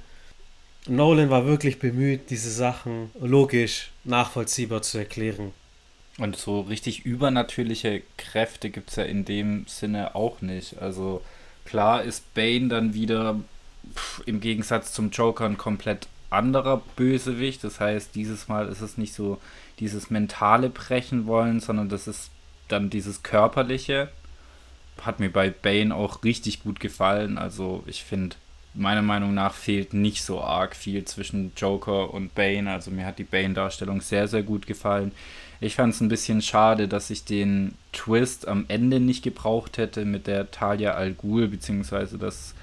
Speaker 1: Nolan war wirklich bemüht, diese Sachen logisch, nachvollziehbar zu erklären.
Speaker 3: Und so richtig übernatürliche Kräfte gibt es ja in dem Sinne auch nicht. Also Klar ist Bane dann wieder pff, im Gegensatz zum Joker ein komplett anderer Bösewicht. Das heißt, dieses Mal ist es nicht so dieses mentale Brechen wollen, sondern das ist dann dieses körperliche. Hat mir bei Bane auch richtig gut gefallen. Also ich finde, meiner Meinung nach fehlt nicht so arg viel zwischen Joker und Bane. Also mir hat die Bane-Darstellung sehr, sehr gut gefallen. Ich fand es ein bisschen schade, dass ich den Twist am Ende nicht gebraucht hätte mit der Talia Al Ghul, beziehungsweise dass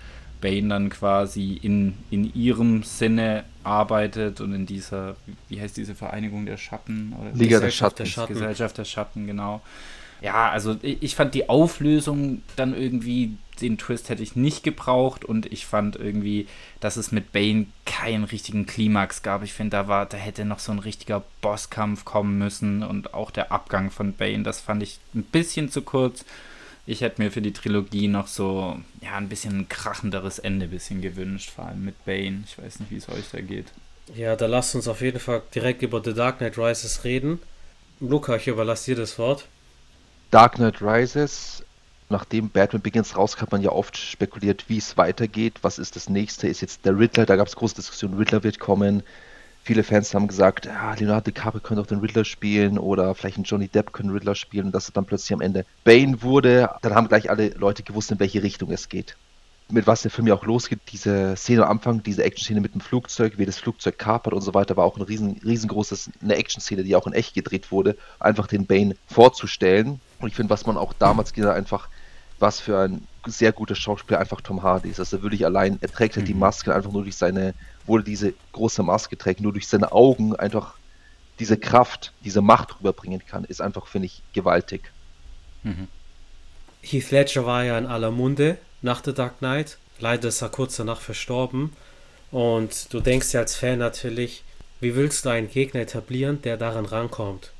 Speaker 3: Bane dann quasi in, in ihrem Sinne arbeitet und in dieser, wie heißt diese Vereinigung der Schatten?
Speaker 2: Oder Liga der Schatten. der
Speaker 3: Schatten. Gesellschaft der Schatten, genau ja, also ich fand die Auflösung dann irgendwie, den Twist hätte ich nicht gebraucht und ich fand irgendwie, dass es mit Bane keinen richtigen Klimax gab. Ich finde, da war, da hätte noch so ein richtiger Bosskampf kommen müssen und auch der Abgang von Bane, das fand ich ein bisschen zu kurz. Ich hätte mir für die Trilogie noch so, ja, ein bisschen ein krachenderes Ende bisschen gewünscht, vor allem mit Bane. Ich weiß nicht, wie es euch da geht.
Speaker 1: Ja, da lasst uns auf jeden Fall direkt über The Dark Knight Rises reden. Luca, ich überlasse dir das Wort.
Speaker 2: Dark Knight Rises, nachdem Batman Begins rauskam, hat man ja oft spekuliert, wie es weitergeht. Was ist das nächste? Ist jetzt der Riddler? Da gab es große Diskussionen. Riddler wird kommen. Viele Fans haben gesagt, ja, Leonardo DiCaprio könnte auch den Riddler spielen oder vielleicht ein Johnny Depp könnte Riddler spielen und dass er dann plötzlich am Ende Bane wurde. Dann haben gleich alle Leute gewusst, in welche Richtung es geht mit was der Film ja auch losgeht, diese Szene am Anfang, diese Action-Szene mit dem Flugzeug, wie das Flugzeug kapert und so weiter, war auch ein riesen, riesengroßes, eine Action-Szene, die auch in echt gedreht wurde, einfach den Bane vorzustellen. Und ich finde, was man auch damals gesehen einfach, was für ein sehr guter Schauspieler einfach Tom Hardy ist. Also wirklich allein, er trägt halt mhm. die Maske einfach nur durch seine, wo er diese große Maske trägt, nur durch seine Augen einfach diese Kraft, diese Macht rüberbringen kann, ist einfach, finde ich, gewaltig.
Speaker 1: Mhm. Heath Ledger war ja in aller Munde nach The Dark Knight. Leider ist er kurz danach verstorben. Und du denkst ja als Fan natürlich, wie willst du einen Gegner etablieren, der daran rankommt?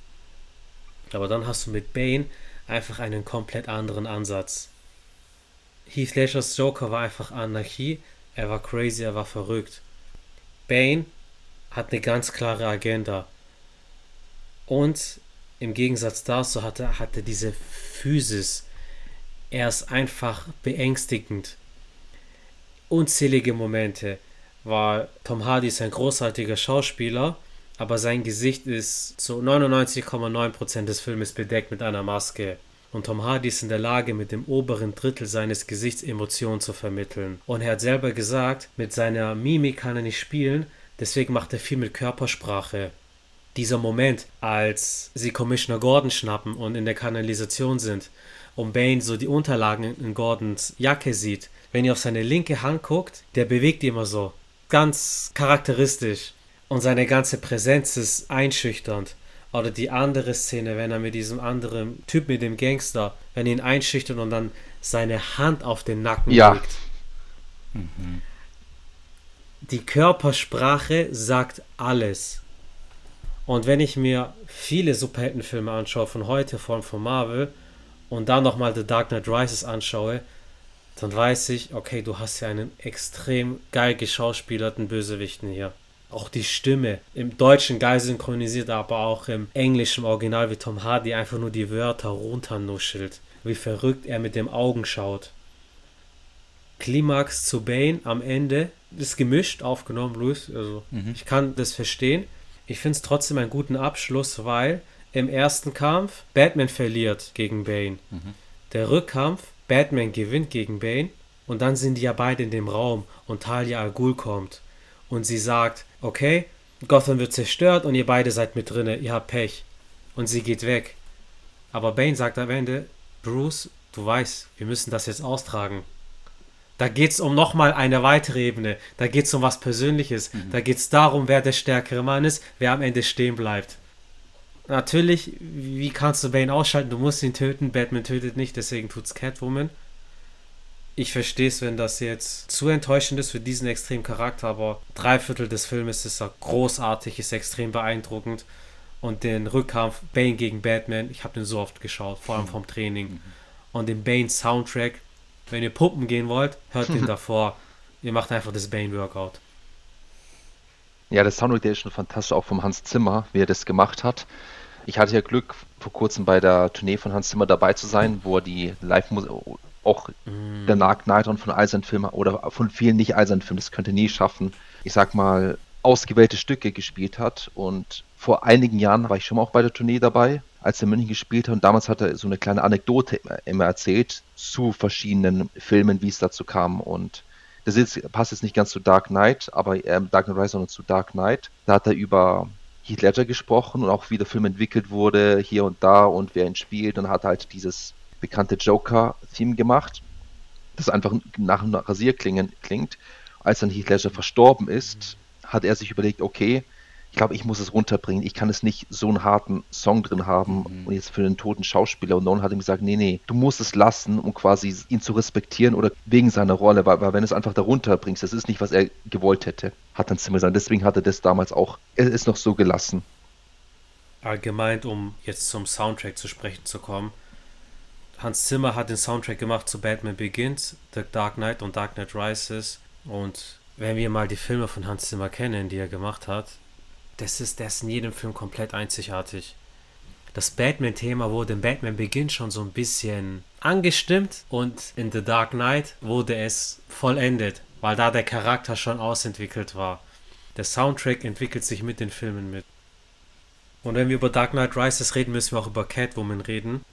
Speaker 1: Aber dann hast du mit Bane einfach einen komplett anderen Ansatz. Heath Ledgers Joker war einfach Anarchie, er war crazy, er war verrückt. Bane hat eine ganz klare Agenda. Und im Gegensatz dazu hatte, hatte diese Physis, er ist einfach beängstigend. Unzählige Momente war Tom Hardy ist ein großartiger Schauspieler, aber sein Gesicht ist zu 99,9% des Filmes bedeckt mit einer Maske. Und Tom Hardy ist in der Lage, mit dem oberen Drittel seines Gesichts Emotionen zu vermitteln. Und er hat selber gesagt, mit seiner Mimik kann er nicht spielen, deswegen macht er viel mit Körpersprache. Dieser Moment, als sie Commissioner Gordon schnappen und in der Kanalisation sind und Bane so die Unterlagen in Gordons Jacke sieht, wenn ihr auf seine linke Hand guckt, der bewegt immer so. Ganz charakteristisch. Und seine ganze Präsenz ist einschüchternd. Oder die andere Szene, wenn er mit diesem anderen Typ, mit dem Gangster, wenn ihn einschüchtert und dann seine Hand auf den Nacken
Speaker 2: ja. legt. Mhm.
Speaker 1: Die Körpersprache sagt alles. Und wenn ich mir viele Superheldenfilme anschaue von heute, vor allem von Marvel, und dann nochmal The Dark Knight Rises anschaue, dann weiß ich, okay, du hast ja einen extrem geil geschauspielerten Bösewichten hier. Auch die Stimme, im Deutschen geil synchronisiert, aber auch im englischen Original, wie Tom Hardy einfach nur die Wörter runternuschelt. Wie verrückt er mit dem Augen schaut. Klimax zu Bane am Ende ist gemischt aufgenommen, Luis. Also mhm. ich kann das verstehen. Ich finde es trotzdem einen guten Abschluss, weil im ersten Kampf Batman verliert gegen Bane. Mhm. Der Rückkampf, Batman gewinnt gegen Bane und dann sind die ja beide in dem Raum und Talia al Ghul kommt und sie sagt, okay, Gotham wird zerstört und ihr beide seid mit drinne, ihr habt Pech. Und sie geht weg. Aber Bane sagt am Ende, Bruce, du weißt, wir müssen das jetzt austragen. Da geht es um nochmal eine weitere Ebene. Da geht es um was Persönliches. Mhm. Da geht es darum, wer der stärkere Mann ist, wer am Ende stehen bleibt. Natürlich, wie kannst du Bane ausschalten? Du musst ihn töten. Batman tötet nicht, deswegen tut's Catwoman. Ich verstehe es, wenn das jetzt zu enttäuschend ist für diesen extremen Charakter, aber drei Viertel des Filmes ist er großartig, ist extrem beeindruckend. Und den Rückkampf Bane gegen Batman, ich habe den so oft geschaut, vor allem vom Training. Mhm. Und den Bane Soundtrack, wenn ihr pumpen gehen wollt, hört den davor. Ihr macht einfach das Bane-Workout.
Speaker 2: Ja, der Soundtrack, der ist schon fantastisch, auch vom Hans Zimmer, wie er das gemacht hat. Ich hatte ja Glück, vor kurzem bei der Tournee von Hans Zimmer dabei zu sein, wo er die Live-Musik, auch mm. der Dark Knight und von Eisern-Filmen oder von vielen nicht Eisern-Filmen, das könnte nie schaffen, ich sag mal, ausgewählte Stücke gespielt hat. Und vor einigen Jahren war ich schon mal auch bei der Tournee dabei als er München gespielt hat. Und damals hat er so eine kleine Anekdote immer erzählt zu verschiedenen Filmen, wie es dazu kam. Und das ist, passt jetzt nicht ganz zu Dark Knight, aber äh, Dark Knight Rise, sondern zu Dark Knight. Da hat er über Heath Ledger gesprochen und auch wie der Film entwickelt wurde, hier und da und wer ihn spielt. Und hat halt dieses bekannte Joker-Theme gemacht, das einfach nach einem Rasierklingen klingt. Als dann Heath Ledger verstorben ist, hat er sich überlegt, okay, glaube, ich muss es runterbringen. Ich kann es nicht so einen harten Song drin haben mhm. und jetzt für den toten Schauspieler. Und Nolan hat ihm gesagt, nee, nee, du musst es lassen, um quasi ihn zu respektieren oder wegen seiner Rolle, weil, weil wenn du es einfach darunter bringst, das ist nicht, was er gewollt hätte, hat dann Zimmer gesagt. Deswegen hat er das damals auch, er ist noch so gelassen.
Speaker 1: Allgemein, um jetzt zum Soundtrack zu sprechen zu kommen. Hans Zimmer hat den Soundtrack gemacht zu Batman Begins, The Dark Knight und Dark Knight Rises. Und wenn wir mal die Filme von Hans Zimmer kennen, die er gemacht hat, das ist, der ist in jedem Film komplett einzigartig. Das Batman-Thema wurde in Batman Begins schon so ein bisschen angestimmt und in The Dark Knight wurde es vollendet, weil da der Charakter schon ausentwickelt war. Der Soundtrack entwickelt sich mit den Filmen mit. Und wenn wir über Dark Knight Rises reden, müssen wir auch über Catwoman reden.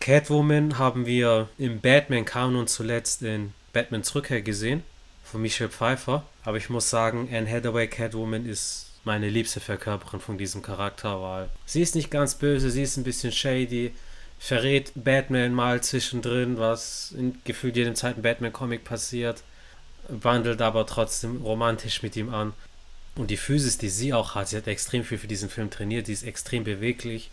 Speaker 1: Catwoman haben wir im Batman-Kanon zuletzt in Batmans Rückkehr gesehen, von Michelle Pfeiffer. Aber ich muss sagen, Anne Hathaway Catwoman ist meine liebste Verkörperin von diesem Charakter, weil sie ist nicht ganz böse, sie ist ein bisschen shady, verrät Batman mal zwischendrin, was in gefühlt jedem zweiten Batman-Comic passiert, wandelt aber trotzdem romantisch mit ihm an. Und die Physis, die sie auch hat, sie hat extrem viel für diesen Film trainiert, die ist extrem beweglich.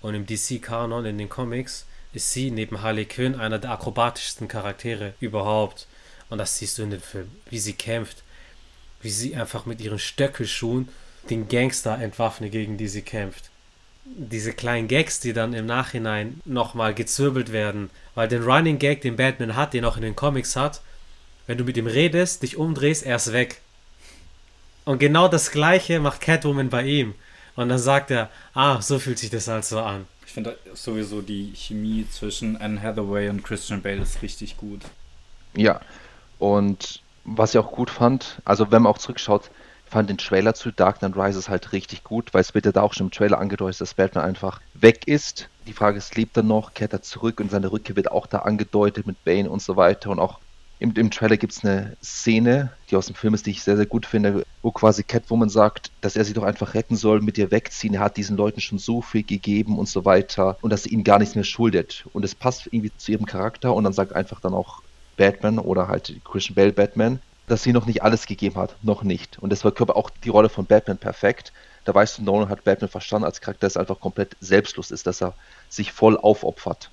Speaker 1: Und im DC-Kanon, in den Comics, ist sie neben Harley Quinn einer der akrobatischsten Charaktere überhaupt. Und das siehst du in dem Film, wie sie kämpft, wie sie einfach mit ihren Stöckelschuhen den Gangster entwaffne, gegen die sie kämpft. Diese kleinen Gags, die dann im Nachhinein nochmal gezwirbelt werden, weil den Running Gag, den Batman hat, den auch in den Comics hat, wenn du mit ihm redest, dich umdrehst, er ist weg. Und genau das gleiche macht Catwoman bei ihm. Und dann sagt er, ah, so fühlt sich das also an.
Speaker 3: Ich finde sowieso die Chemie zwischen Anne Hathaway und Christian Bale ist richtig gut.
Speaker 2: Ja, und was ich auch gut fand, also wenn man auch zurückschaut, fand den Trailer zu Dark Knight Rises halt richtig gut, weil es wird ja da auch schon im Trailer angedeutet, dass Batman einfach weg ist. Die Frage ist, lebt er noch, kehrt er zurück und seine Rückkehr wird auch da angedeutet mit Bane und so weiter. Und auch im, im Trailer gibt es eine Szene, die aus dem Film ist, die ich sehr, sehr gut finde, wo quasi Catwoman sagt, dass er sie doch einfach retten soll, mit ihr wegziehen. Er hat diesen Leuten schon so viel gegeben und so weiter und dass sie ihnen gar nichts mehr schuldet. Und es passt irgendwie zu ihrem Charakter und dann sagt einfach dann auch Batman oder halt Christian Bale Batman, dass sie noch nicht alles gegeben hat. Noch nicht. Und das verkörpert auch die Rolle von Batman perfekt. Da weißt du, Nolan hat Batman verstanden als Charakter, dass er einfach komplett selbstlos ist, dass er sich voll aufopfert.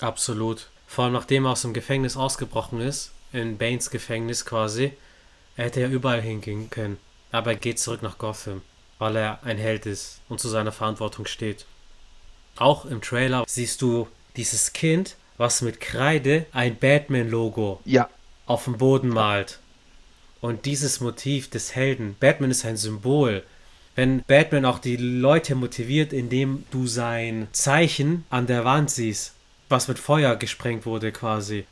Speaker 1: Absolut. Vor allem nachdem er aus dem Gefängnis ausgebrochen ist, in Banes Gefängnis quasi, er hätte ja überall hingehen können. Aber er geht zurück nach Gotham. weil er ein Held ist und zu seiner Verantwortung steht. Auch im Trailer siehst du dieses Kind, was mit Kreide ein Batman-Logo
Speaker 2: Ja,
Speaker 1: auf dem Boden malt. Und dieses Motiv des Helden, Batman ist ein Symbol. Wenn Batman auch die Leute motiviert, indem du sein Zeichen an der Wand siehst, was mit Feuer gesprengt wurde quasi.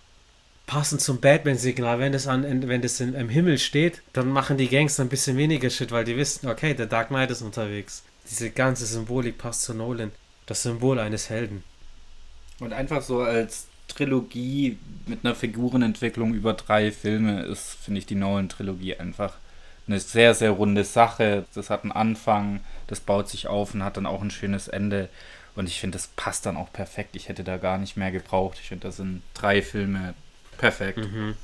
Speaker 1: Passend zum Batman-Signal, wenn es an, wenn das in, im Himmel steht, dann machen die Gangster ein bisschen weniger Shit, weil die wissen, okay, der Dark Knight ist unterwegs. Diese ganze Symbolik passt zu Nolan. Das Symbol eines Helden.
Speaker 3: Und einfach so als Trilogie mit einer Figurenentwicklung über drei Filme ist, finde ich, die Nolan-Trilogie einfach eine sehr, sehr runde Sache. Das hat einen Anfang, das baut sich auf und hat dann auch ein schönes Ende. Und ich finde, das passt dann auch perfekt. Ich hätte da gar nicht mehr gebraucht. Ich finde, das sind drei Filme perfekt.
Speaker 1: Mhm.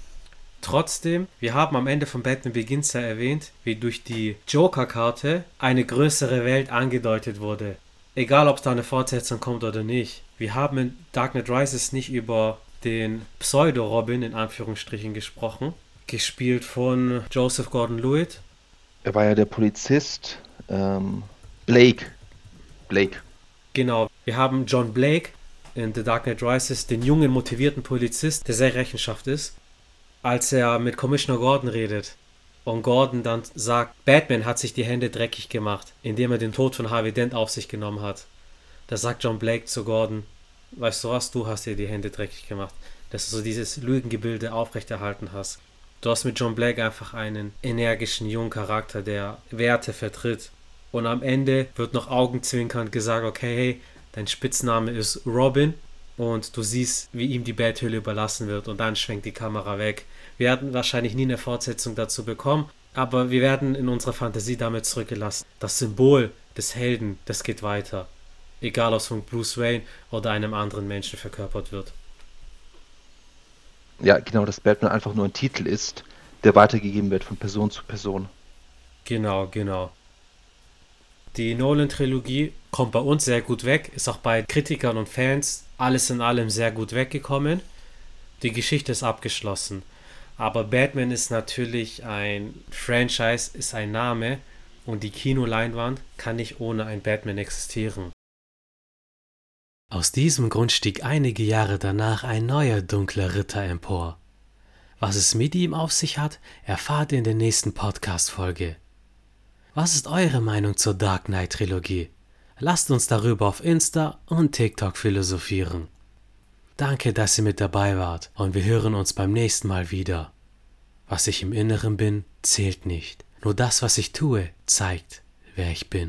Speaker 1: Trotzdem, wir haben am Ende von Batman Begins ja erwähnt, wie durch die Joker-Karte eine größere Welt angedeutet wurde. Egal, ob es da eine Fortsetzung kommt oder nicht. Wir haben in Dark Knight Rises nicht über den Pseudo-Robin in Anführungsstrichen gesprochen, gespielt von Joseph Gordon-Lewitt.
Speaker 2: er war ja der Polizist. Ähm, Blake. Blake.
Speaker 1: Genau, wir haben John Blake in The Dark Knight Rises, den jungen, motivierten Polizist, der sehr Rechenschaft ist, als er mit Commissioner Gordon redet. Und Gordon dann sagt, Batman hat sich die Hände dreckig gemacht, indem er den Tod von Harvey Dent auf sich genommen hat. Da sagt John Blake zu Gordon, weißt du was, du hast dir die Hände dreckig gemacht, dass du so dieses Lügengebilde aufrechterhalten hast. Du hast mit John Blake einfach einen energischen jungen Charakter, der Werte vertritt. Und am Ende wird noch augenzwinkernd gesagt, okay, hey, dein Spitzname ist Robin und du siehst, wie ihm die Betthülle überlassen wird und dann schwenkt die Kamera weg. Wir werden wahrscheinlich nie eine Fortsetzung dazu bekommen, aber wir werden in unserer Fantasie damit zurückgelassen. Das Symbol des Helden, das geht weiter. Egal, ob es von Bruce Wayne oder einem anderen Menschen verkörpert wird.
Speaker 2: Ja, genau, dass Batman einfach nur ein Titel ist, der weitergegeben wird von Person zu Person.
Speaker 1: Genau, genau. Die Nolan-Trilogie kommt bei uns sehr gut weg, ist auch bei Kritikern und Fans alles in allem sehr gut weggekommen. Die Geschichte ist abgeschlossen. Aber Batman ist natürlich ein Franchise, ist ein Name und die Kinoleinwand kann nicht ohne ein Batman existieren. Aus diesem Grund stieg einige Jahre danach ein neuer dunkler Ritter empor. Was es mit ihm auf sich hat, erfahrt ihr in der nächsten Podcast-Folge. Was ist eure Meinung zur Dark Knight Trilogie? Lasst uns darüber auf Insta und TikTok philosophieren. Danke, dass ihr mit dabei wart und wir hören uns beim nächsten Mal wieder. Was ich im Inneren bin, zählt nicht. Nur das, was ich tue, zeigt, wer ich bin.